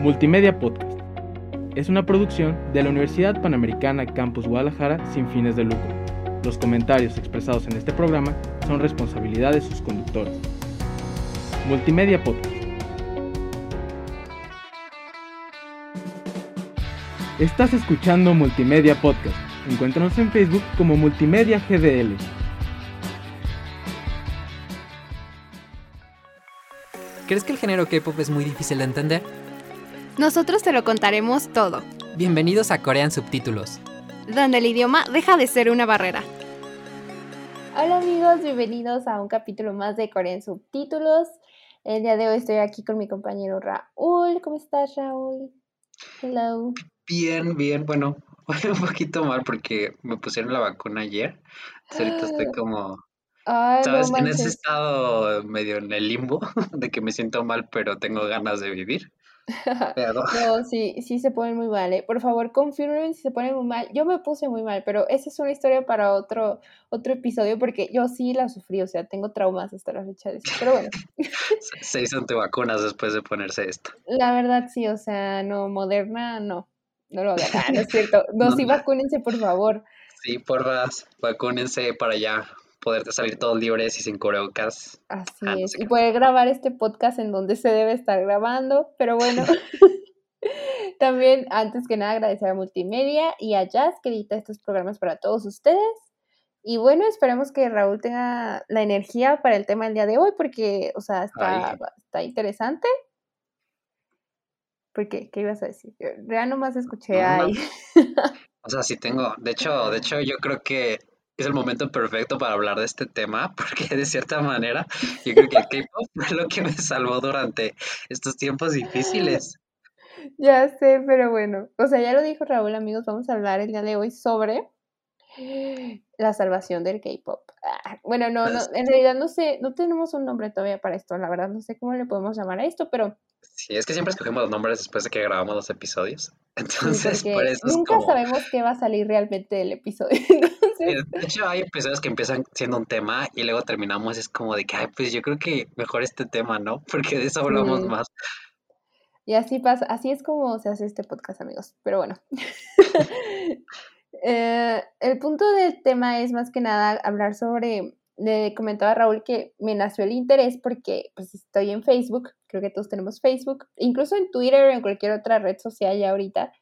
Multimedia Podcast. Es una producción de la Universidad Panamericana Campus Guadalajara sin fines de lucro. Los comentarios expresados en este programa son responsabilidad de sus conductores. Multimedia Podcast. Estás escuchando Multimedia Podcast. Encuéntranos en Facebook como Multimedia GDL. ¿Crees que el género K-pop es muy difícil de entender? Nosotros te lo contaremos todo, Bienvenidos a Corean Subtítulos. donde el idioma deja de ser una barrera. Hola amigos, bienvenidos a un capítulo más de Corea en Subtítulos. El día de hoy estoy aquí con mi compañero Raúl. ¿Cómo estás, Raúl? Hello. Bien, bien, bueno, un poquito mal porque me pusieron la vacuna ayer. Entonces ahorita estoy como, Ay, ¿sabes? no En ese estado medio en el limbo de que me siento mal, pero tengo ganas de vivir. Pero No, sí, sí se ponen muy mal, ¿eh? Por favor, confirmen si se ponen muy mal. Yo me puse muy mal, pero esa es una historia para otro, otro episodio porque yo sí la sufrí, o sea, tengo traumas hasta la fecha de eso. Pero bueno, se- hizo antivacunas después de ponerse esto. la verdad sí, o sea, no, Moderna, no. No lo hagan. Ah, no es cierto. No, No, sí, vacúnense, por favor. Sí, porras, vacúnense para ya poderte salir todos libres y sin cubrebocas. Así Ah, no es. Y poder grabar este podcast en donde se debe estar grabando. Pero bueno, también antes que nada agradecer a Multimedia y a Jazz que edita estos programas para todos ustedes. Y bueno, esperemos que Raúl tenga la energía para el tema del día de hoy porque, o sea, está, está interesante. ¿Por qué? ¿Qué ibas a decir? Ya nomás escuché No, no. ahí. O sea, sí tengo. De hecho, de hecho, yo creo que es el momento perfecto para hablar de este tema, porque de cierta manera, yo creo que el K-pop fue lo que me salvó durante estos tiempos difíciles. Ya sé, pero bueno, o sea, ya lo dijo Raúl, amigos, vamos a hablar el día de hoy sobre la salvación del K-pop. Ah, bueno, no, no, en realidad no sé, no tenemos un nombre todavía para esto, la verdad, no sé cómo le podemos llamar a esto, pero Sí, es que siempre escogemos los nombres después de que grabamos los episodios. sí, Entonces, por porque eso es nunca como. sabemos qué va a salir realmente del episodio. Sí, Entonces, De hecho, hay episodios que empiezan siendo un tema y luego terminamos, es como de que, ay, pues yo creo que mejor este tema, ¿no? Porque de eso hablamos sí, más. y así pasa, así es como se hace este podcast, amigos, pero bueno. Eh, el punto del tema es más que nada hablar sobre, le comentaba Raúl que me nació el interés porque pues estoy en Facebook, creo que todos tenemos Facebook, incluso en Twitter o en cualquier otra red social ya ahorita,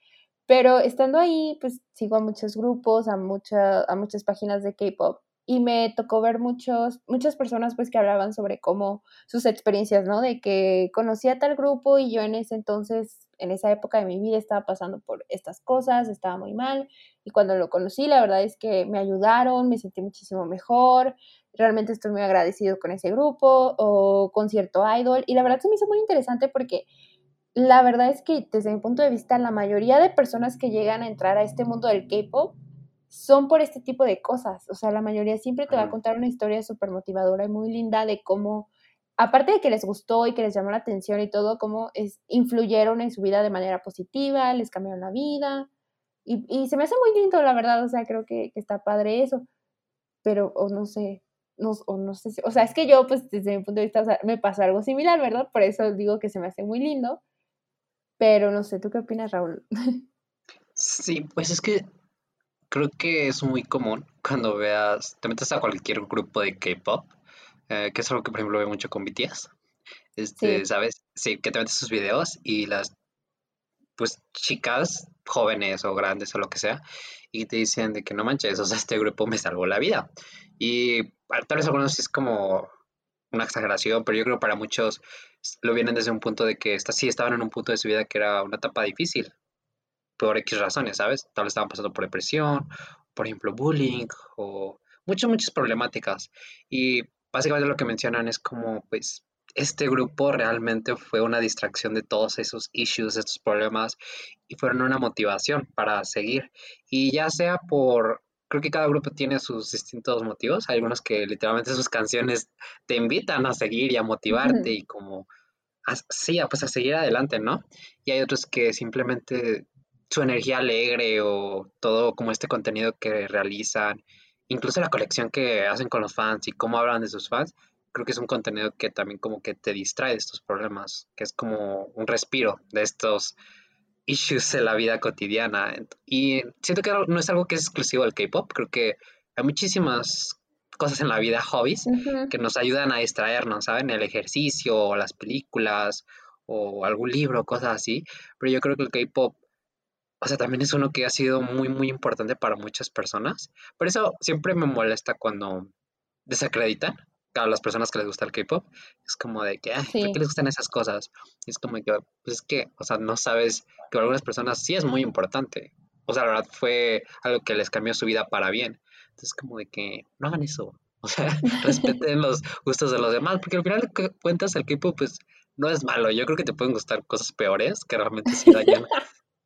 pero estando ahí pues sigo a muchos grupos, a, mucha, a muchas páginas de K-Pop y me tocó ver muchos, muchas personas pues que hablaban sobre cómo sus experiencias, ¿no? De que conocía tal grupo y yo en ese entonces, en esa época de mi vida estaba pasando por estas cosas, estaba muy mal y cuando lo conocí la verdad es que me ayudaron, me sentí muchísimo mejor, realmente estoy muy agradecido con ese grupo o con cierto idol y la verdad se me hizo muy interesante porque la verdad es que desde mi punto de vista la mayoría de personas que llegan a entrar a este mundo del K-pop son por este tipo de cosas. O sea, la mayoría siempre te va a contar una historia súper motivadora y muy linda de cómo, aparte de que les gustó y que les llamó la atención y todo, cómo es, influyeron en su vida de manera positiva, les cambiaron la vida. Y, y se me hace muy lindo, la verdad. O sea, creo que, que está padre eso. Pero, o no sé, no, o no sé si- o sea, es que yo, pues, desde mi punto de vista, o sea, me pasó algo similar, ¿verdad? Por eso digo que se me hace muy lindo. Pero no sé, ¿tú qué opinas, Raúl? Sí, pues es que creo que es muy común cuando veas, te metes a cualquier grupo de K-pop, eh, que es algo que por ejemplo veo mucho con BTS. Este, Sí, ¿sabes? Sí, que te metes sus videos y las pues chicas jóvenes o grandes o lo que sea, y te dicen de que no manches, o sea, este grupo me salvó la vida. Y ah, tal vez algunos es como una exageración, pero yo creo que para muchos lo vienen desde un punto de que está, sí estaban en un punto de su vida que era una etapa difícil, por X razones, ¿sabes? Tal vez estaban pasando por depresión, por ejemplo, bullying o muchas, muchas problemáticas. Y básicamente lo que mencionan es como, pues, este grupo realmente fue una distracción de todos esos issues, estos problemas, y fueron una motivación para seguir. Y ya sea por, creo que cada grupo tiene sus distintos motivos. Hay algunos que literalmente sus canciones te invitan a seguir y a motivarte y como, a- sí, a, pues a seguir adelante, ¿no? Y hay otros que simplemente su energía alegre o todo como este contenido que realizan, incluso la colección que hacen con los fans y cómo hablan de sus fans, creo que es un contenido que también como que te distrae de estos problemas, que es como un respiro de estos issues de la vida cotidiana. Y siento que no es algo que es exclusivo del K-pop, creo que hay muchísimas cosas en la vida, hobbies, que nos ayudan a distraernos, ¿saben? El ejercicio, o las películas, o algún libro, cosas así. Pero yo creo que el K-pop, o sea, también es uno que ha sido muy, muy importante para muchas personas. Por eso siempre me molesta cuando desacreditan a las personas que les gusta el K-pop. Es como de que, ay, ¿por qué les gustan esas cosas? es como que, pues es que, o sea, no sabes que para algunas personas sí es muy importante. O sea, la verdad fue algo que les cambió su vida para bien. Entonces, como de que no hagan eso. O sea, respeten los gustos de los demás, porque al final cuentas el K-pop pues no es malo. Yo creo que te pueden gustar cosas peores que realmente sí dañan,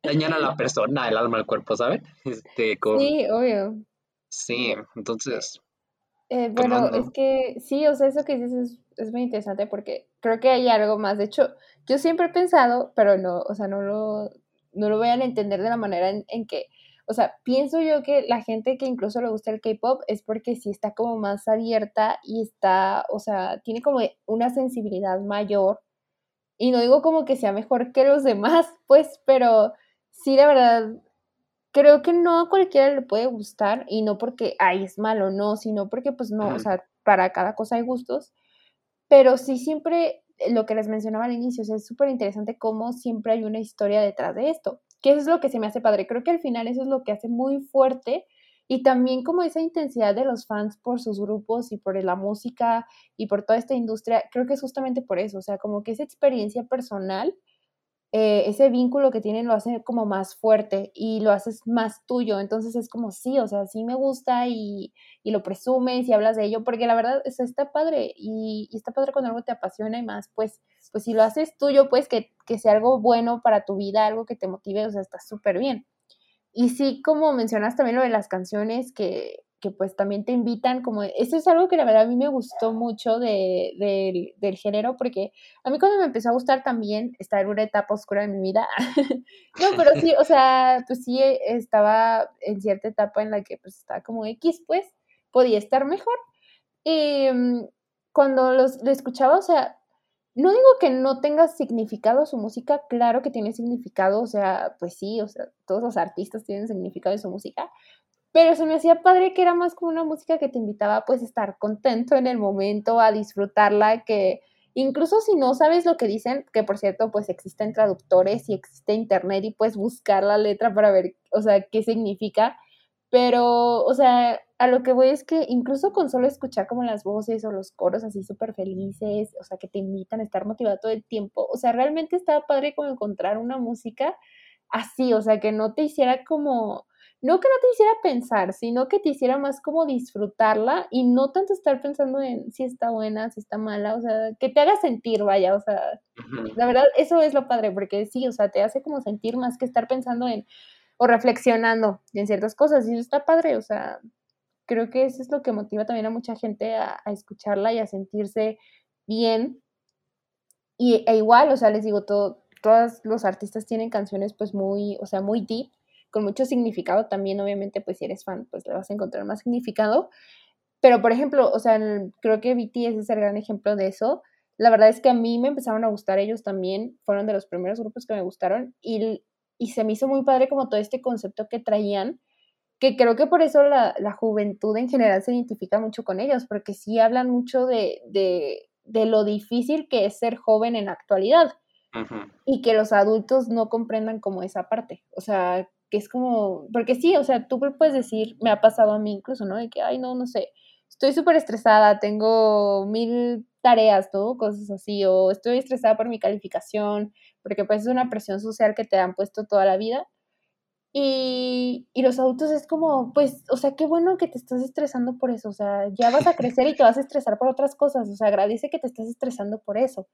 dañan a la persona, el alma, el cuerpo, ¿sabes? Este, Sí, obvio. Sí, entonces. Eh, bueno, es que sí, o sea, eso que dices es, muy interesante porque creo que hay algo más. De hecho, yo siempre he pensado, pero no, o sea, no lo, no lo voy a entender de la manera en que o sea, pienso yo que la gente que incluso le gusta el K-pop es porque sí está como más abierta y está, o sea, tiene como una sensibilidad mayor. Y no digo como que sea mejor que los demás, pues, pero sí, de verdad, creo que no a cualquiera le puede gustar y no porque, ay, es malo, no, sino porque, pues, no, o sea, para cada cosa hay gustos. Pero sí siempre, lo que les mencionaba al inicio, o sea, es súper interesante cómo siempre hay una historia detrás de esto que eso es lo que se me hace padre. Creo que al final eso es lo que hace muy fuerte y también como esa intensidad de los fans por sus grupos y por la música y por toda esta industria, creo que es justamente por eso, o sea, como que esa experiencia personal eh, ese vínculo que tienen lo hace como más fuerte y lo haces más tuyo. Entonces es como, sí, o sea, sí me gusta y, y lo presumes y hablas de ello, porque la verdad es, está padre y, y, está padre cuando algo te apasiona y más, pues, pues si lo haces tuyo, pues que, que sea algo bueno para tu vida, algo que te motive, o sea, está súper bien. Y sí, como mencionas también lo de las canciones, que, que pues también te invitan, como, eso es algo que la verdad a mí me gustó mucho de, del género, porque a mí cuando me empezó a gustar también, estaba en una etapa oscura de mi vida, no, pero sí, o sea, pues sí estaba en cierta etapa en la que pues estaba como X, pues, podía estar mejor. Y mm, cuando los, lo escuchaba, o sea, no digo que no tenga significado su música, claro que tiene significado, o sea, pues sí, o sea, todos los artistas tienen significado en su música, pero se me hacía padre que era más como una música que te invitaba pues a estar contento en el momento, a disfrutarla, que incluso si no sabes lo que dicen, que por cierto pues existen traductores y existe internet y puedes buscar la letra para ver, o sea, qué significa, pero, o sea, a lo que voy es que incluso con solo escuchar como las voces o los coros así súper felices, o sea, que te invitan a estar motivado todo el tiempo, o sea, realmente estaba padre como encontrar una música así, o sea, que no te hiciera como no que no te hiciera pensar, sino que te hiciera más como disfrutarla y no tanto estar pensando en si está buena, si está mala, o sea, que te haga sentir, vaya, o sea, la verdad, eso es lo padre, porque sí, o sea, te hace como sentir más que estar pensando en o reflexionando en ciertas cosas, y eso está padre, o sea, creo que eso es lo que motiva también a mucha gente a, escucharla y a sentirse bien. Y, e igual, o sea, les digo, todo, todos los artistas tienen canciones pues muy, o sea, muy deep, con mucho significado también, obviamente, pues si eres fan, pues le vas a encontrar más significado. Pero, por ejemplo, o sea, creo que BTS es el gran ejemplo de eso. La verdad es que a mí me empezaron a gustar ellos también, fueron de los primeros grupos que me gustaron y, y se me hizo muy padre como todo este concepto que traían, que creo que por eso la, la juventud en general se identifica mucho con ellos, porque sí hablan mucho de, de, de lo difícil que es ser joven en la actualidad. Y que los adultos no comprendan como esa parte. O sea, que es como, porque sí, o sea, tú puedes decir, me ha pasado a mí incluso, ¿no? De que, ay, no, no sé, estoy súper estresada, tengo mil tareas, todo, cosas así, o estoy estresada por mi calificación, porque pues es una presión social que te han puesto toda la vida. Y, y, los adultos es como, pues, o sea, qué bueno que te estás estresando por eso, o sea, ya vas a crecer y te vas a estresar por otras cosas, o sea, agradece que te estás estresando por eso.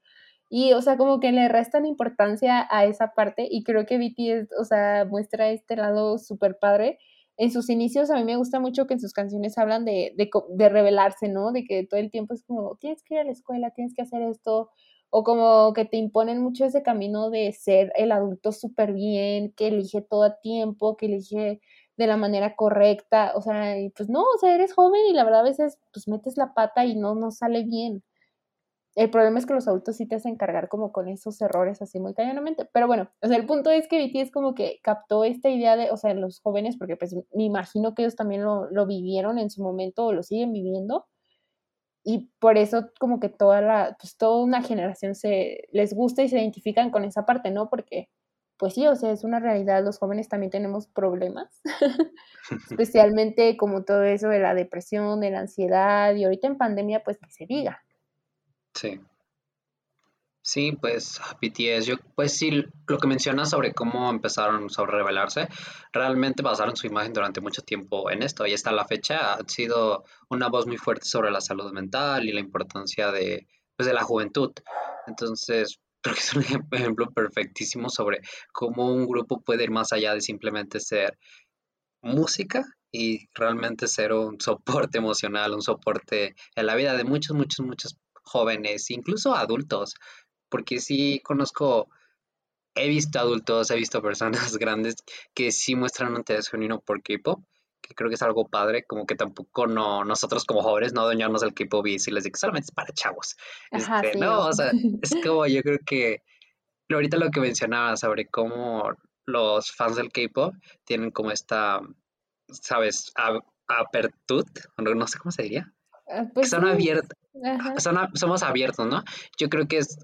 Y, o sea, como que le restan importancia a esa parte y creo que BTS, o sea, muestra este lado súper padre. En sus inicios a mí me gusta mucho que en sus canciones hablan de, de, de revelarse, ¿no? De que todo el tiempo es como, tienes que ir a la escuela, tienes que hacer esto, o como que te imponen mucho ese camino de ser el adulto súper bien, que elige todo a tiempo, que elige de la manera correcta, o sea, y pues no, o sea, eres joven y la verdad a veces pues metes la pata y no, no sale bien. El problema es que los adultos sí te hacen cargar como con esos errores así muy cañonamente. Pero bueno, o sea, el punto es que BTS como que captó esta idea de, o sea, los jóvenes, porque pues me imagino que ellos también lo, lo vivieron en su momento o lo siguen viviendo. Y por eso como que toda la, pues toda una generación se les gusta y se identifican con esa parte, ¿no? Porque pues sí, o sea, es una realidad, los jóvenes también tenemos problemas, especialmente como todo eso de la depresión, de la ansiedad y ahorita en pandemia pues que se diga. Sí. Sí, pues BTS, yo, pues sí, lo que mencionas sobre cómo empezaron sobre revelarse, realmente basaron su imagen durante mucho tiempo en esto y hasta la fecha ha sido una voz muy fuerte sobre la salud mental y la importancia de, pues, de la juventud. Entonces, creo que es un ejemplo perfectísimo sobre cómo un grupo puede ir más allá de simplemente ser música y realmente ser un soporte emocional, un soporte en la vida de muchos, muchos, muchos jóvenes, incluso adultos, porque sí conozco, he visto adultos, he visto personas grandes que sí muestran un interés genuino por K-pop, que creo que es algo padre, como que tampoco no, nosotros como jóvenes no doñarnos el K-pop y les digo solamente es para chavos. Este, no, o sea, es como yo creo que ahorita lo que mencionaba sobre cómo los fans del K-pop tienen como esta, ¿sabes? apertud, no sé cómo se diría. Ah, pues son abiertos, somos abiertos, ¿no? Yo creo que es,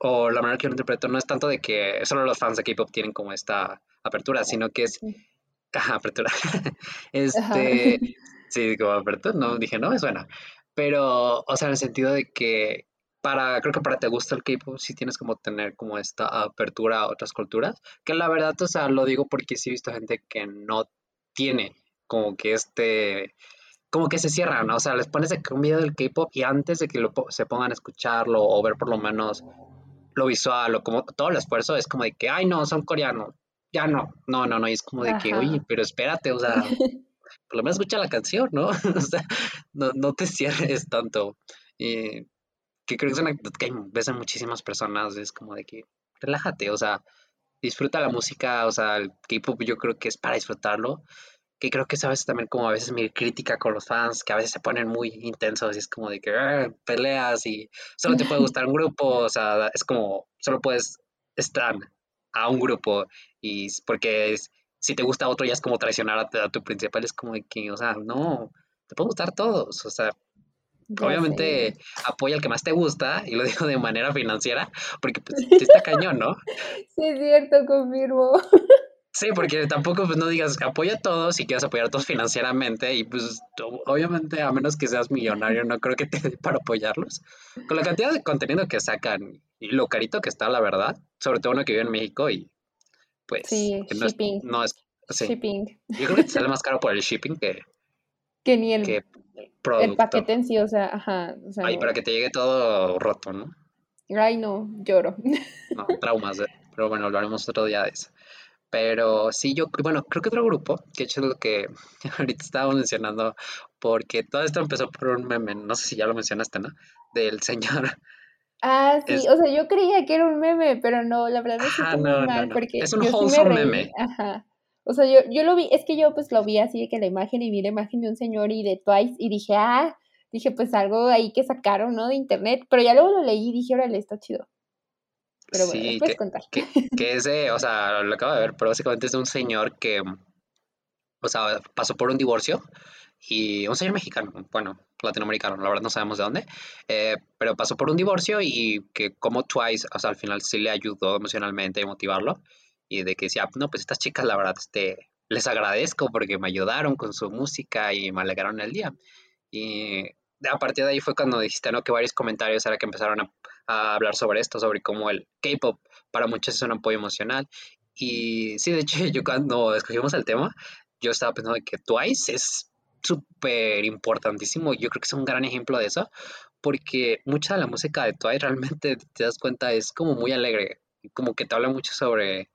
o la manera que yo lo interpreto, no es tanto de que solo los fans de K-pop tienen como esta apertura, sino que es, ajá, apertura, este, sí, como apertura, no, dije, no, es buena, pero, o sea, en el sentido de que para, creo que para te gusta el K-pop, sí tienes como tener como esta apertura a otras culturas, que la verdad, o sea, lo digo porque sí he visto gente que no tiene como que este como que se cierran, o sea, les pones un video del K-pop y antes de que lo, se pongan a escucharlo o ver por lo menos lo visual o como todo el esfuerzo es como de que, ay, no, son coreanos, ya no, no, no, no, y es como de que, oye, pero espérate, o sea, por lo menos escucha la canción, ¿no? o sea, no, no te cierres tanto. Y que creo que es una que ves en muchísimas personas, es como de que, relájate, o sea, disfruta la música, o sea, el K-pop yo creo que es para disfrutarlo que creo que sabes también como a veces mi crítica con los fans, que a veces se ponen muy intensos y es como de que ah, peleas y solo te puede gustar un grupo, o sea, es como, solo puedes estar a un grupo y porque si te gusta otro ya es como traicionar a, tu principal, es como de que, o sea, no, te pueden gustar todos, o sea, obviamente apoya al que más te gusta y lo digo de manera financiera porque pues está cañón, ¿no? Sí, es cierto, confirmo. Sí, porque tampoco pues no digas apoya a todos y quieras apoyar a todos financieramente y pues obviamente a menos que seas millonario no creo que te dé para apoyarlos. Con la cantidad de contenido que sacan y lo carito que está la verdad, sobre todo uno que vive en México y pues sí, shipping. no es shipping. Yo creo que te sale más caro por el shipping que que ni el, el paquete en sí, o sea, ajá, o sea, Ay, para que te llegue todo roto, ¿no? Ay, no, lloro. No, traumas, ¿eh? pero bueno, hablaremos otro día de eso. Pero sí, yo, bueno, creo que otro grupo, que hecho es lo que ahorita estaba mencionando, porque todo esto empezó por un meme, no sé si ya lo mencionaste, ¿no? Del señor. Ah, sí, o sea, yo creía que era un meme, pero no, la verdad es que ah, no, mal, porque es un wholesome meme. Ajá. O sea, yo, yo lo vi, es que yo pues lo vi así de que la imagen y vi la imagen de un señor y de Twice y dije, ah, dije pues algo ahí que sacaron, ¿no? De internet, pero ya luego lo leí y dije, órale, está chido. Pero bueno, sí, que, contar. Que, es de, o sea, lo acabo de ver, pero básicamente es de un señor que, o sea, pasó por un divorcio y un señor mexicano, bueno, latinoamericano, la verdad no sabemos de dónde, eh, pero pasó por un divorcio y que como Twice, o sea, al final sí le ayudó emocionalmente a motivarlo y de que decía, no, pues estas chicas, la verdad, este, les agradezco porque me ayudaron con su música y me alegraron el día. Y a partir de ahí fue cuando dijiste, ¿no? Que varios comentarios era que empezaron a, hablar sobre esto, sobre cómo el K-pop para muchos es un apoyo emocional. Y sí, de hecho, yo cuando escogimos el tema, yo estaba pensando que Twice es súper importantísimo. Yo creo que es un gran ejemplo de eso, porque mucha de la música de Twice realmente te das cuenta es como muy alegre, como que te habla mucho sobre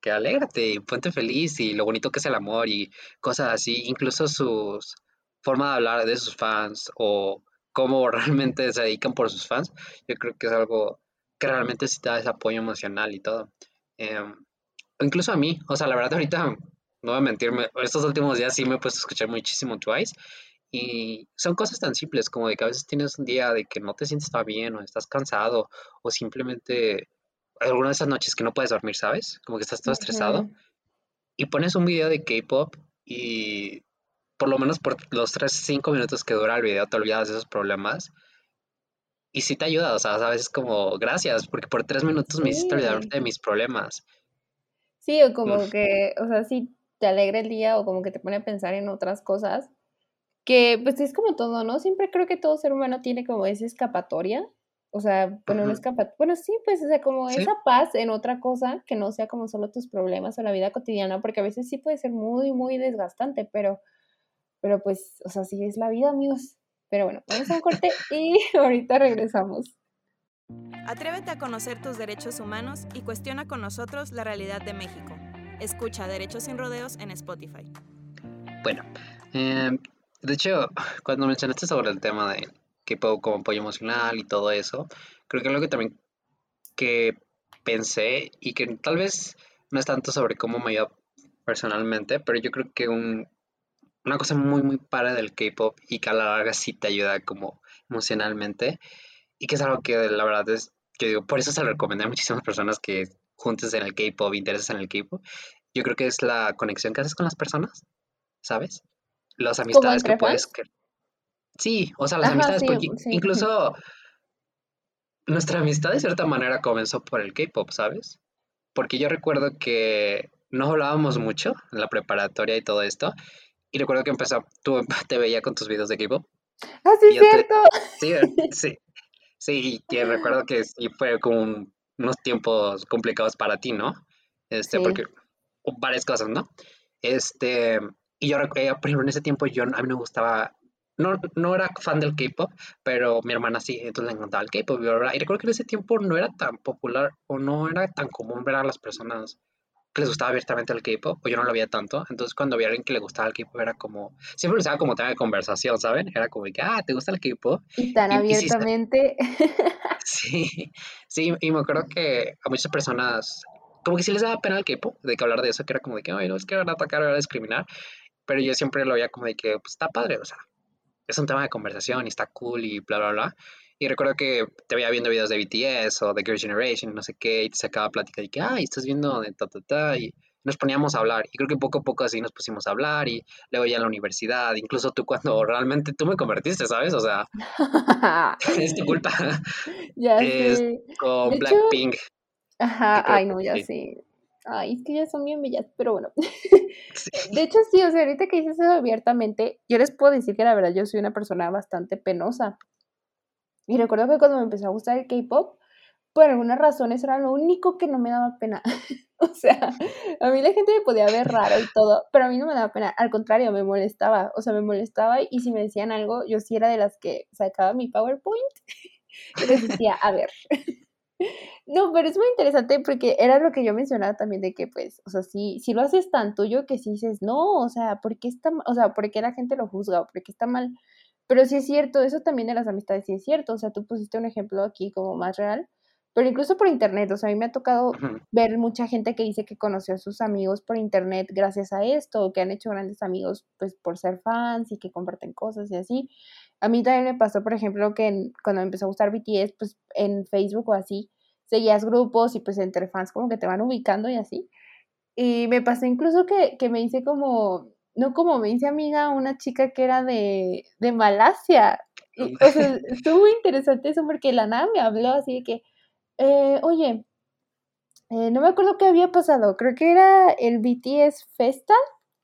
que alégrate, ponte feliz y lo bonito que es el amor y cosas así. Incluso sus forma de hablar de sus fans o cómo realmente se dedican por sus fans, yo creo que es algo que realmente sí da ese apoyo emocional y todo. Em, incluso a mí, o sea, la verdad ahorita, no voy a mentirme, estos últimos días sí me he puesto a escuchar muchísimo Twice Y son cosas tan simples como de que a veces tienes un día de que no te sientes tan bien o estás cansado o simplemente alguna de esas noches que no puedes dormir, ¿sabes? Como que estás todo estresado. Ujú. Y pones un video de K-pop y por lo menos por los 3, 5 minutos que dura el video te olvidas de esos problemas. Y sí te ayuda, o sea, a veces como gracias, porque por 3 minutos me hiciste olvidar Sí. de mis problemas. Sí, o como Mm, que, o sea, sí te alegra el día o como que te pone a pensar en otras cosas, que pues es como todo, ¿no? Siempre creo que todo ser humano tiene como esa escapatoria, o sea, bueno, no ujú, escapa, bueno, sí, pues, o sea, como Sí, esa paz en otra cosa que no sea como solo tus problemas o la vida cotidiana, porque a veces sí puede ser muy, muy desgastante, pero, pero pues, o sea, sí es la vida, amigos. Pero bueno, vamos a un corte y ahorita regresamos. Atrévete a conocer tus derechos humanos y cuestiona con nosotros la realidad de México. Escucha Derechos sin Rodeos en Spotify. bueno. em, de hecho, cuando mencionaste sobre el tema de K-pop como apoyo emocional y todo eso, creo que algo que también que pensé y que tal vez no es tanto sobre cómo me ayuda personalmente, pero yo creo que un, una cosa muy, muy para del K-pop y que a la larga sí te ayuda como emocionalmente y que es algo que la verdad es, yo digo, por eso se lo recomendé a muchísimas personas que juntes en el K-pop, intereses en el K-pop. Yo creo que es la conexión que haces con las personas, ¿sabes? Las ¿Como amistades que puedes... cre- Sí, o sea, las Ajá, amistades, sí, porque sí. incluso nuestra amistad de cierta manera comenzó por el K-pop, ¿sabes? Porque yo recuerdo que no hablábamos mucho en la preparatoria y todo esto, y recuerdo que empezó, tú te veía con tus videos de K-pop, Ah, sí, y yo te, cierto. sí, eh, sí, sí, y que recuerdo que sí fue como un- unos tiempos complicados para ti, ¿no? Este, Sí. porque varias cosas, ¿no? Este, y yo recuerdo, por ejemplo, en ese tiempo yo, a mí me gustaba, no, no era fan del K-pop, pero mi hermana sí, entonces le encantaba el K-pop. Y recuerdo que en ese tiempo no era tan popular o no era tan común ver a las personas que les gustaba abiertamente el K-pop, o yo no lo veía tanto. Entonces, cuando vi a alguien que le gustaba el K-pop, era como, siempre lo usaba como tema de conversación, ¿saben? Era como que, ah, ¿te gusta el K-pop? Y tan Y, y sí, abiertamente. sí, sí, y me acuerdo que a muchas personas, como que sí les daba pena el K-pop, de que hablar de eso, que era como de que, ay, no, es que van a atacar, van a discriminar, pero yo siempre lo veía como de que, pues, está padre, o sea, es un tema de conversación y está cool y bla, bla, bla. Y recuerdo que te veía viendo videos de BTS o de Girls' Generation, no sé qué, y te sacaba plática de que, ay, estás viendo de ta, ta, ta, y nos poníamos a hablar. Y creo que poco a poco así nos pusimos a hablar, y luego ya en la universidad, incluso tú cuando realmente tú me convertiste, ¿sabes? O sea, es tu culpa. Ya Es sé. con Blackpink, ajá, ay no, ya sí. Ay, es que ya son bien bellas, pero bueno. Sí. De hecho, sí, o sea, ahorita que dices eso abiertamente, yo les puedo decir que la verdad yo soy una persona bastante penosa. Y recuerdo que cuando me empezó a gustar el K-pop, por algunas razones era lo único que no me daba pena. O sea, a mí la gente me podía ver raro y todo, pero a mí no me daba pena. Al contrario, me molestaba. O sea, me molestaba y si me decían algo, yo sí era de las que sacaba mi PowerPoint y les decía, a ver. No, pero es muy interesante porque era lo que yo mencionaba también de que, pues, o sea, si, si lo haces tan tuyo que si dices, no, o sea, ¿por qué está, o sea, por qué la gente lo juzga o por qué está mal? Pero sí es cierto, eso también de las amistades sí es cierto, o sea, tú pusiste un ejemplo aquí como más real, pero incluso por internet, o sea, a mí me ha tocado ver mucha gente que dice que conoció a sus amigos por internet gracias a esto, o que han hecho grandes amigos, pues, por ser fans y que comparten cosas y así. A mí también me pasó, por ejemplo, que en- cuando me empezó a gustar BTS, pues, en Facebook o así, seguías grupos y pues entre fans como que te van ubicando y así. Y me pasó incluso que, que me hice como, no como me hice amiga una chica que era de, de Malasia. Y, o sea, estuvo muy interesante eso porque la nada me habló así de que, eh, oye, eh, no me acuerdo qué había pasado, creo que era el BTS Festa,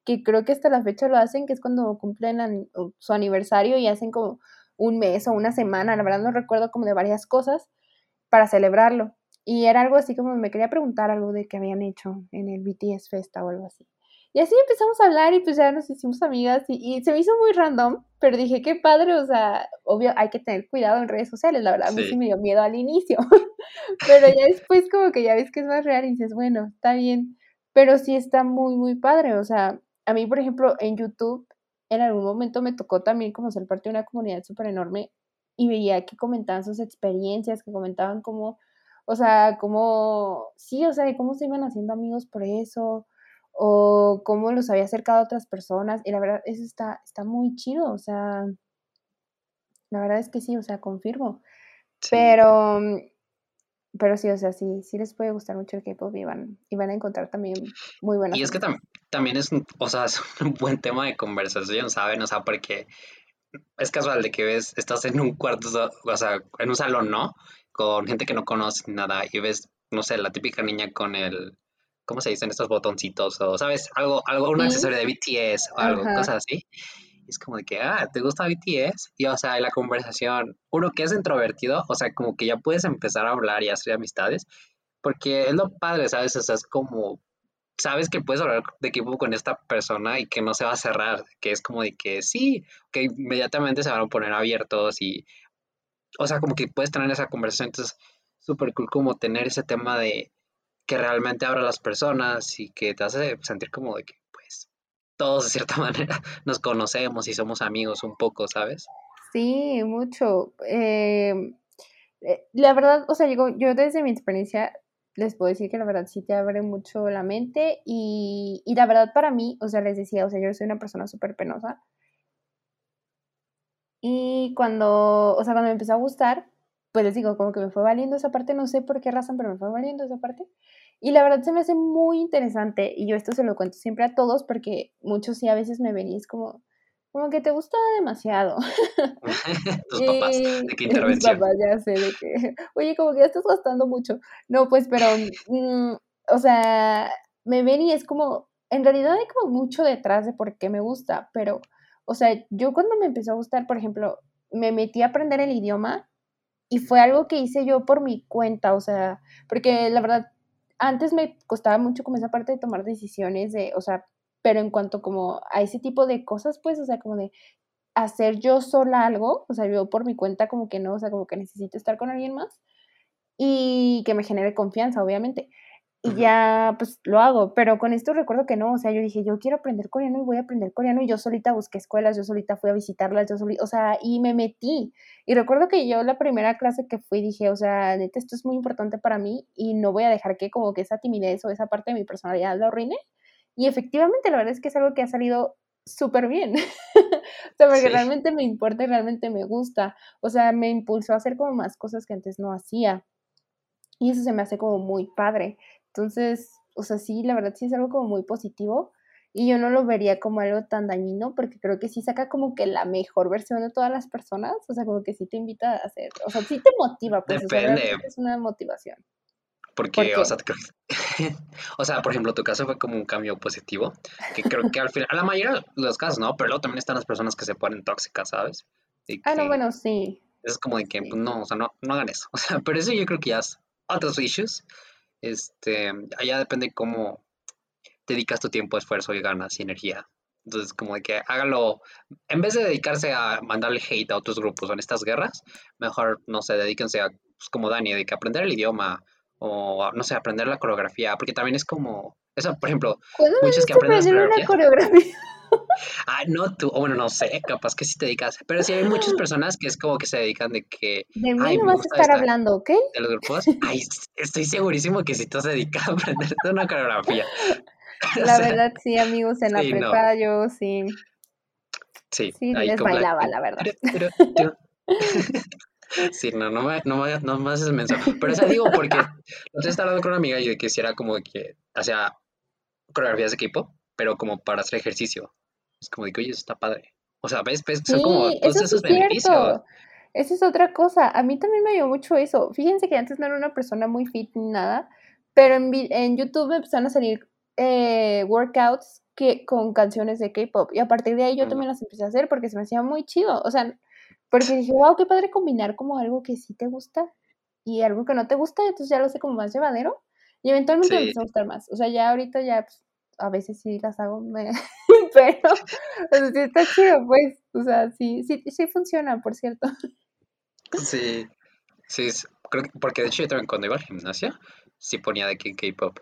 que creo que hasta la fecha lo hacen, que es cuando cumplen an- su aniversario y hacen como un mes o una semana, la verdad no recuerdo como de varias cosas para celebrarlo. Y era algo así como me quería preguntar algo de que habían hecho en el BTS Festa o algo así. Y así empezamos a hablar y pues ya nos hicimos amigas y, y se me hizo muy random, pero dije, qué padre, o sea, obvio hay que tener cuidado en redes sociales, la verdad, a mí sí. me dio miedo al inicio, pero ya después como que ya ves que es más real y dices, bueno, está bien, pero sí está muy, muy padre, o sea, a mí, por ejemplo, en YouTube, en algún momento me tocó también como ser parte de una comunidad súper enorme y veía que comentaban sus experiencias, que comentaban cómo, o sea, cómo, sí, o sea, cómo se iban haciendo amigos por eso, o cómo los había acercado a otras personas. Y la verdad, eso está, está muy chido, o sea, la verdad es que sí, o sea, confirmo. Sí. Pero, pero sí, o sea, sí, sí les puede gustar mucho el K-pop y van, y van a encontrar también muy buenas Y es que tam- también es, o sea, es un buen tema de conversación, ¿saben? O sea, porque es casual de que ves, estás en un cuarto, o sea, en un salón, ¿no? Con gente que no conoce nada y ves, no sé, la típica niña con el, ¿cómo se dicen estos botoncitos? O, ¿sabes? Algo, algo, un Sí. accesorio de BTS o algo, Ajá. cosas así. Y es como de que, ah, ¿te gusta BTS? Y, o sea, la conversación, uno que es introvertido, o sea, como que ya puedes empezar a hablar y hacer amistades, porque es lo padre, ¿sabes? O sea, es como, sabes que puedes hablar de equipo con esta persona y que no se va a cerrar, que es como de que sí, que inmediatamente se van a poner abiertos y, o sea, como que puedes tener esa conversación, entonces, súper cool como tener ese tema de que realmente abra a las personas y que te hace sentir como de que, pues, todos de cierta manera nos conocemos y somos amigos un poco, ¿sabes? Sí, mucho. em, eh, la verdad, o sea, digo, yo desde mi experiencia les puedo decir que la verdad sí te abre mucho la mente y, y la verdad para mí, o sea, les decía, o sea, yo soy una persona súper penosa y cuando, o sea, cuando me empezó a gustar, pues les digo, como que me fue valiendo esa parte, no sé por qué razón, pero me fue valiendo esa parte. Y la verdad se me hace muy interesante y yo esto se lo cuento siempre a todos porque muchos sí a veces me ven y es como, como que te gusta demasiado. Tus papás, de qué intervención. papás ya sé de que, oye, como que ya estás gastando mucho. No, pues, pero, mm, o sea, me ven y es como, en realidad hay como mucho detrás de por qué me gusta, pero, o sea, yo cuando me empezó a gustar, por ejemplo, me metí a aprender el idioma y fue algo que hice yo por mi cuenta, o sea, porque la verdad, antes me costaba mucho como esa parte de tomar decisiones de, o sea, pero en cuanto como a ese tipo de cosas, pues, o sea, como de hacer yo sola algo, o sea, yo por mi cuenta como que no, o sea, como que necesito estar con alguien más y que me genere confianza, obviamente. Y ya, pues lo hago, pero con esto recuerdo que no, o sea, yo dije, yo quiero aprender coreano y voy a aprender coreano y yo solita busqué escuelas, yo solita fui a visitarlas, yo solita, o sea, y me metí. Y recuerdo que yo la primera clase que fui dije, o sea, neta, esto es muy importante para mí y no voy a dejar que como que esa timidez o esa parte de mi personalidad lo arruine. Y efectivamente, la verdad es que es algo que ha salido súper bien. o sea, porque Sí. realmente me importa y realmente me gusta. O sea, me impulsó a hacer como más cosas que antes no hacía. Y eso se me hace como muy padre. Entonces, o sea, sí, la verdad sí es algo como muy positivo. Y yo no lo vería como algo tan dañino porque creo que sí saca como que la mejor versión de todas las personas. O sea, como que sí te invita a hacer, o sea, sí te motiva, pues, o sea, Depende. es una motivación. ¿Por Porque, qué? o sea, creo que- o sea, por ejemplo, tu caso fue como un cambio positivo, que creo que al final, a la mayoría de los casos, ¿no? Pero luego también están las personas que se ponen tóxicas, ¿sabes? Ah, no, bueno, sí. es como de que, Sí. pues, no, o sea, no, no hagan eso. O sea, pero eso yo creo que ya es otros issues. Este, allá depende cómo dedicas tu tiempo, esfuerzo y ganas y energía. Entonces, como de que hágalo, en vez de dedicarse a mandarle hate a otros grupos en estas guerras, mejor, no sé, dedíquense a, pues, como Dani, de que aprender el idioma o, no sé, aprender la coreografía, porque también es como, eso, por ejemplo, ¿Cuándo me muchos que aprenden una coreografías. coreografía? Ah, no, tú, o bueno, no sé, capaz que sí te dedicas, pero sí hay muchas personas que es como que se dedican de que, De mí no vas a estar esta, hablando, ¿ok? de los grupos, ay, estoy segurísimo que si te has dedicado a aprenderte una coreografía. O La sea, verdad, sí, amigos, en la sí, no, prepa yo sí, sí, sí ahí les bailaba, la verdad. Sí, no, no me, no me, no me haces menso. Pero o sea, digo, porque otra estaba hablando con una amiga y yo quisiera como que hacía coreografías de equipo, pero como para hacer ejercicio. Es como de que, oye, eso está padre. O sea, ves, ves, son como todos eso esos es beneficios. Esa es otra cosa. A mí también me ayudó mucho eso. Fíjense que antes no era una persona muy fit ni nada, pero en, en YouTube me empezaron a salir eh, workouts que, con canciones de K-pop. Y a partir de ahí yo Mm, también las empecé a hacer porque se me hacía muy chido. O sea, porque dije, wow, qué padre combinar como algo que sí te gusta y algo que no te gusta, entonces ya lo sé como más llevadero. Y eventualmente me Sí, empezó a gustar más. O sea, ya ahorita ya pues, a veces sí las hago, me- pero o sea, sí está chido, pues. O sea, sí, sí, sí funciona, por cierto. sí, sí, creo que, porque de hecho yo también cuando iba al gimnasio, sí ponía de que K-pop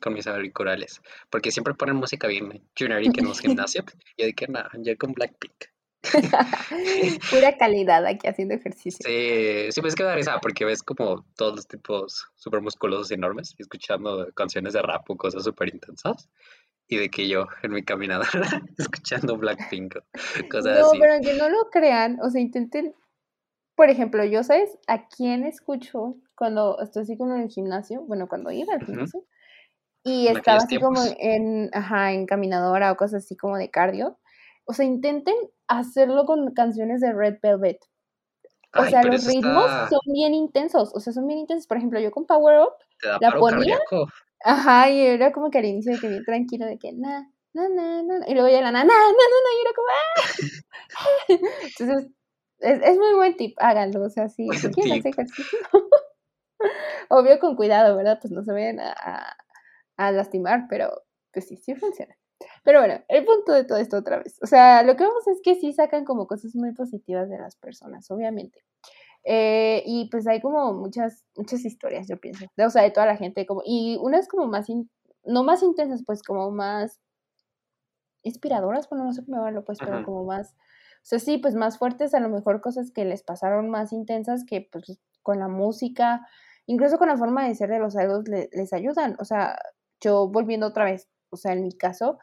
con mis auriculares, porque siempre ponen música bien generic en los gimnasios, y yo de que nada, yo con Blackpink. Pura calidad aquí haciendo ejercicio. Sí, sí, pues que da risa porque ves como todos los tipos súper musculosos y enormes y escuchando canciones de rap o cosas súper intensas. y de que yo en mi caminadora escuchando Blackpink, cosas No, así. pero que no lo crean, o sea, intenten, por ejemplo, yo, ¿sabes? ¿A quién escucho cuando estoy así como en el gimnasio? Bueno, cuando iba al gimnasio. Y En estaba aquellos así como tiempos. en, ajá, en caminadora o cosas así como de cardio. O sea, intenten hacerlo con canciones de Red Velvet. O Ay, sea, los ritmos está, son bien intensos, o sea, son bien intensos. Por ejemplo, yo con Power Up te da la paro ponía cardíaco. Ajá, y era como que al inicio de que bien tranquilo, de que na, na, na, na, y luego ya la na, na, na, na, na, y era como ¡ah! Entonces, es, es muy buen tip, háganlo, o sea, si, si quieren hacer ejercicio, obvio con cuidado, ¿verdad? Pues no se vayan a, a- a lastimar, pero pues sí, sí funciona. Pero bueno, el punto de todo esto otra vez, o sea, lo que vemos es que sí sacan como cosas muy positivas de las personas, obviamente. Eh, y pues hay como muchas, muchas historias, yo pienso, de, o sea, de toda la gente, como, y unas como más, in- no más intensas, pues como más inspiradoras, bueno, no sé cómo llamarlo, pues, pero como más, o sea, sí, pues más fuertes, a lo mejor cosas que les pasaron más intensas que pues con la música, incluso con la forma de ser de los idols le- les ayudan, o sea, yo volviendo otra vez, o sea, en mi caso,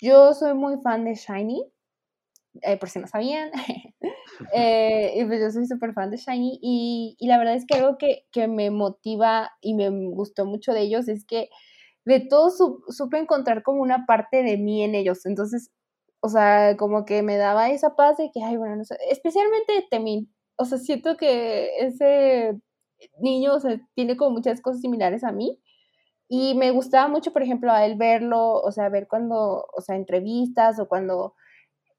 yo soy muy fan de Shiny, eh, por si no sabían, eh, pues yo soy súper fan de Shiny y, la verdad es que algo que, que me motiva y me gustó mucho de ellos es que de todos su- supe encontrar como una parte de mí en ellos, entonces, o sea, como que me daba esa paz de que, ay, bueno, no sé, especialmente Temin, o sea, siento que ese niño, o sea, tiene como muchas cosas similares a mí, y me gustaba mucho, por ejemplo, a él verlo, o sea, ver cuando, o sea, entrevistas o cuando,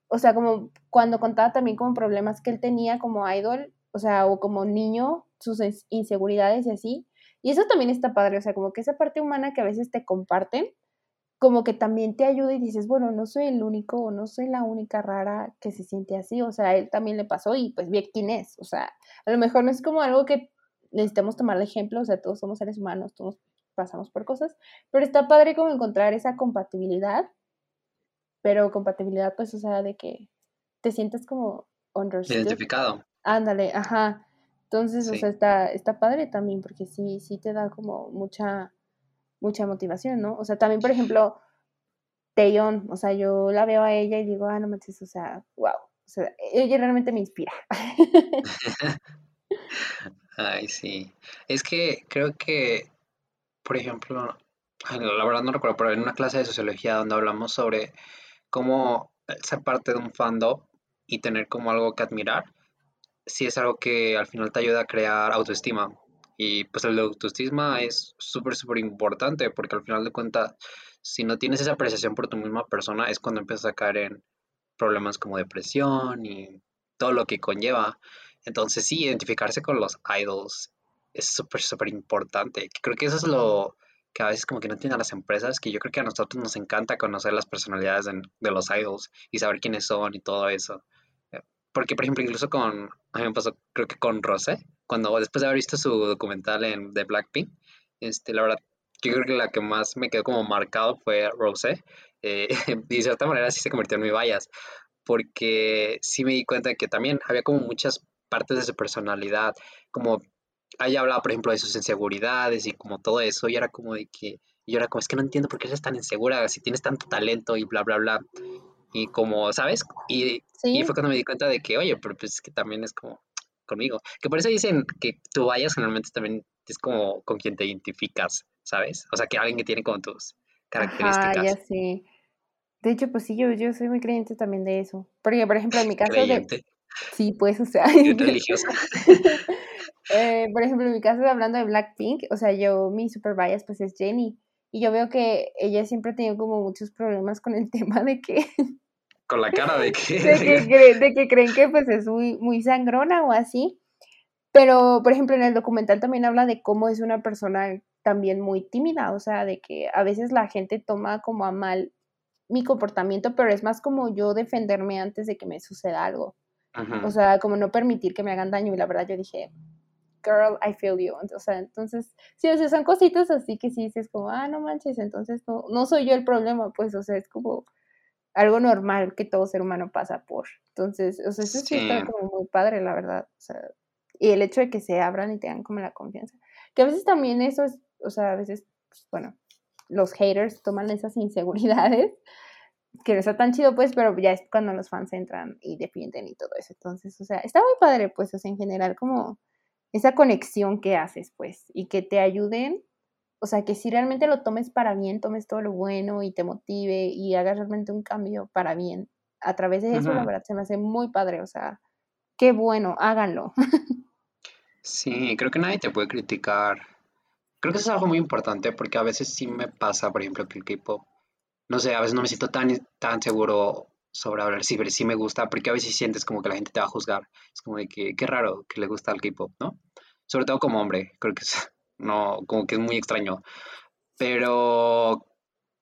o sea, como cuando contaba también como problemas que él tenía como idol, o sea, o como niño, sus ins- inseguridades y así. Y eso también está padre, o sea, como que esa parte humana que a veces te comparten, como que también te ayuda y dices, bueno, no soy el único o no soy la única rara que se siente así, o sea, él también le pasó y pues ve quién es, o sea, a lo mejor no es como algo que necesitamos tomar de ejemplo, o sea, todos somos seres humanos, todos pasamos por cosas, pero está padre como encontrar esa compatibilidad, pero compatibilidad pues, o sea, de que te sientas como understood, Identificado. ándale, ajá, entonces, o sea, está, está padre también, porque sí, sí te da como mucha, mucha motivación, ¿no? O sea, también, por ejemplo, Taeyeon, o sea, yo la veo a ella y digo, ah, no manches, o sea, wow, o sea, ella realmente me inspira. Ay, sí. Es que creo que, por ejemplo, la verdad no recuerdo, pero en una clase de sociología donde hablamos sobre cómo ser parte de un fandom y tener como algo que admirar, sí es algo que al final te ayuda a crear autoestima. Y pues el autoestima es súper, súper importante porque al final de cuentas, si no tienes esa apreciación por tu misma persona, es cuando empiezas a caer en problemas como depresión y todo lo que conlleva. Entonces sí, identificarse con los idols es súper, súper importante. Creo que eso es lo que a veces como que no entienden las empresas, que yo creo que a nosotros nos encanta conocer las personalidades de, de los idols y saber quiénes son y todo eso. Eh, Porque, por ejemplo, incluso con, a mí me pasó, creo que con Rosé, cuando después de haber visto su documental en, de Blackpink, este, la verdad, yo creo que la que más me quedó como marcado fue Rosé. Eh, y de cierta manera sí se convirtió en mi bias, porque sí me di cuenta de que también había como muchas partes de su personalidad, como ella hablaba, por ejemplo, de sus inseguridades y como todo eso, y era como de que, y yo era como, es que no entiendo por qué eres tan insegura si tienes tanto talento y bla, bla, bla. Y como, ¿sabes? Y, y Sí, fue cuando me di cuenta de que, oye, pero pues es que también es como conmigo. Que por eso dicen que tú vayas generalmente también es como con quien te identificas, ¿sabes? O sea, que alguien que tiene como tus ajá, ya características. sé. De hecho, pues sí, yo, yo soy muy creyente también de eso. Porque, por ejemplo, en mi caso de, Creyente, sí, pues, o sea, religiosa. eh, por ejemplo, en mi caso, hablando de Blackpink, o sea, yo, mi super bias, pues es Jenny. Y yo veo que ella siempre ha tenido como muchos problemas con el tema de que, Con la cara de de que... que, cre- de que creen que pues es muy, muy sangrona o así. Pero, por ejemplo, en el documental también habla de cómo es una persona también muy tímida, o sea, de que a veces la gente toma como a mal mi comportamiento, pero es más como yo defenderme antes de que me suceda algo. O sea, como no permitir que me hagan daño. Y la verdad yo dije, girl, I feel you. O sea, entonces, sí, o sea, son cositas así que sí dices como, ah, no manches, entonces no, no soy yo el problema, pues, o sea, es como algo normal que todo ser humano pasa por. Entonces, o sea, eso sí está Sí. como muy padre, la verdad. O sea, y el hecho de que se abran y tengan como la confianza. Que a veces también eso es, o sea, a veces, pues, bueno, los haters toman esas inseguridades, que no está tan chido, pues, pero ya es cuando los fans entran y defienden y todo eso. Entonces, o sea, está muy padre, pues, o sea, en general, como esa conexión que haces, pues, y que te ayuden, o sea, que si realmente lo tomes para bien, tomes todo lo bueno y te motive y hagas realmente un cambio para bien. A través de eso, la verdad, se me hace muy padre, o sea, qué bueno, háganlo. Sí, creo que nadie te puede criticar. Creo que eso es algo muy importante porque a veces sí me pasa, por ejemplo, que el K-pop, no sé, a veces no me siento tan, tan seguro sobre hablar sí, pero sí me gusta porque a veces sientes como que la gente te va a juzgar. Es como de que, qué raro que le gusta el K-pop, ¿no? Sobre todo como hombre, creo que es, no, como que es muy extraño. Pero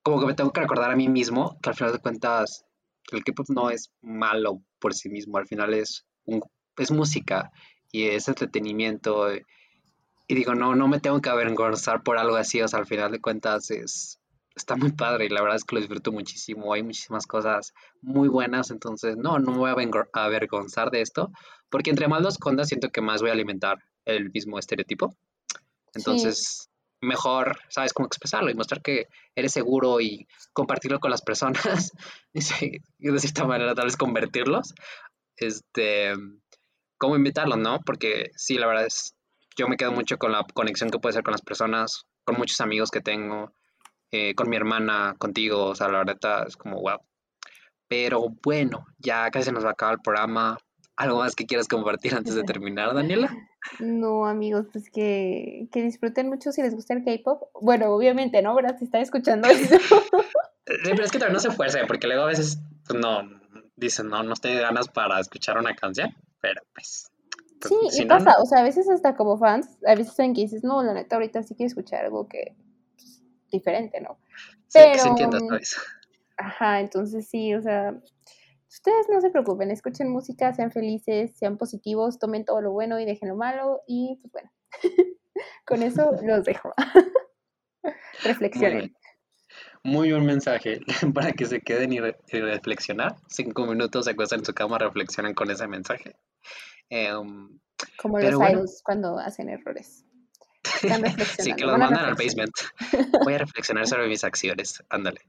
como que me tengo que recordar a mí mismo que al final de cuentas el K-pop no es malo por sí mismo, al final es, un, es música y es entretenimiento. Y digo, no, no me tengo que avergonzar por algo así, o sea, al final de cuentas es, está muy padre y la verdad es que lo disfruto muchísimo, hay muchísimas cosas muy buenas, entonces no, no me voy a avergonzar de esto, porque entre más los condas siento que más voy a alimentar el mismo estereotipo. Entonces, mejor, ¿sabes? cómo expresarlo y mostrar que eres seguro y compartirlo con las personas y de cierta manera tal vez convertirlos. Este, cómo invitarlos, ¿no? Porque sí, la verdad es, yo me quedo mucho con la conexión que puede ser con las personas, con muchos amigos que tengo, eh, con mi hermana, contigo, o sea, la verdad es como, wow. Pero bueno, ya casi se nos va a acabar el programa. ¿Algo más que quieras compartir antes de terminar, Daniela? No, amigos, pues que, que disfruten mucho si les gusta el K-pop. Bueno, obviamente, ¿no? ¿Verdad? Si están escuchando eso. Sí, pero es que también no se fuerce, porque luego a veces pues, no dicen, no, no estoy ganas para escuchar una canción pero pues... pues sí, y pasa, o sea, a veces hasta como fans, a veces saben que dices, no, la neta, ahorita sí quiero escuchar algo que diferente, ¿no? Pero... se entienda todo eso. Ajá, entonces sí, o sea, ustedes no se preocupen, escuchen música, sean felices, sean positivos, tomen todo lo bueno y dejen lo malo y pues bueno, con eso los dejo. Reflexionen. Muy buen mensaje para que se queden y, reflexionar. Cinco minutos se acuestan en su cama, reflexionan con ese mensaje. Em, Como los bueno. cuando hacen errores. sí, que los mandan al basement. Voy a reflexionar sobre mis acciones. Ándale.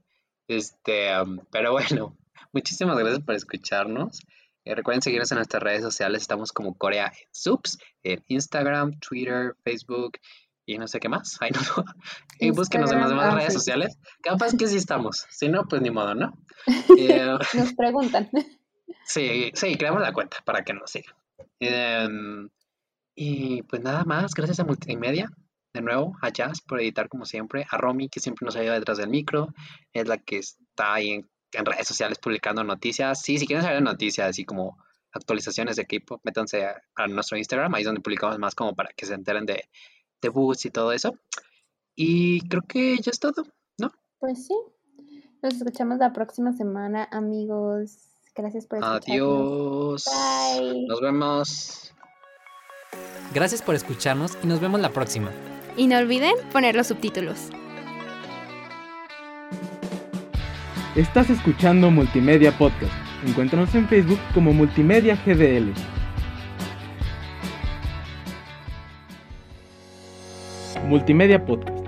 Este, pero bueno, muchísimas gracias por escucharnos. Eh, recuerden seguirnos en nuestras redes sociales. Estamos como Corea en Subs, en Instagram, Twitter, Facebook y no sé qué más. Ahí no, y búsquenos en las demás ah, redes sociales. Capaz que sí estamos. Si no, pues ni modo, ¿no? Eh, nos preguntan. Sí, sí, creamos la cuenta para que nos sigan. Em, y pues nada más, gracias a Multimedia, de nuevo, a Jazz por editar como siempre, a Romy que siempre nos ayuda detrás del micro, es la que está ahí en, redes sociales publicando noticias. Sí, si quieren saber noticias, así como actualizaciones de equipo, métanse a nuestro Instagram, ahí es donde publicamos más como para que se enteren de debuts y todo eso. Y creo que ya es todo, ¿no? Pues sí. Nos escuchamos la próxima semana, amigos. Gracias por escucharnos. Adiós. Bye. Nos vemos. Gracias por escucharnos y nos vemos la próxima. Y no olviden poner los subtítulos. Estás escuchando Multimedia Podcast. Encuéntranos en Facebook como Multimedia GDL. Multimedia Podcast.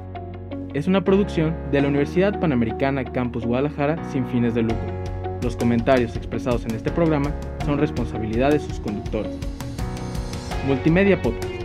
Es una producción de la Universidad Panamericana Campus Guadalajara sin fines de lucro. Los comentarios expresados en este programa son responsabilidad de sus conductores. Multimedia Podcast.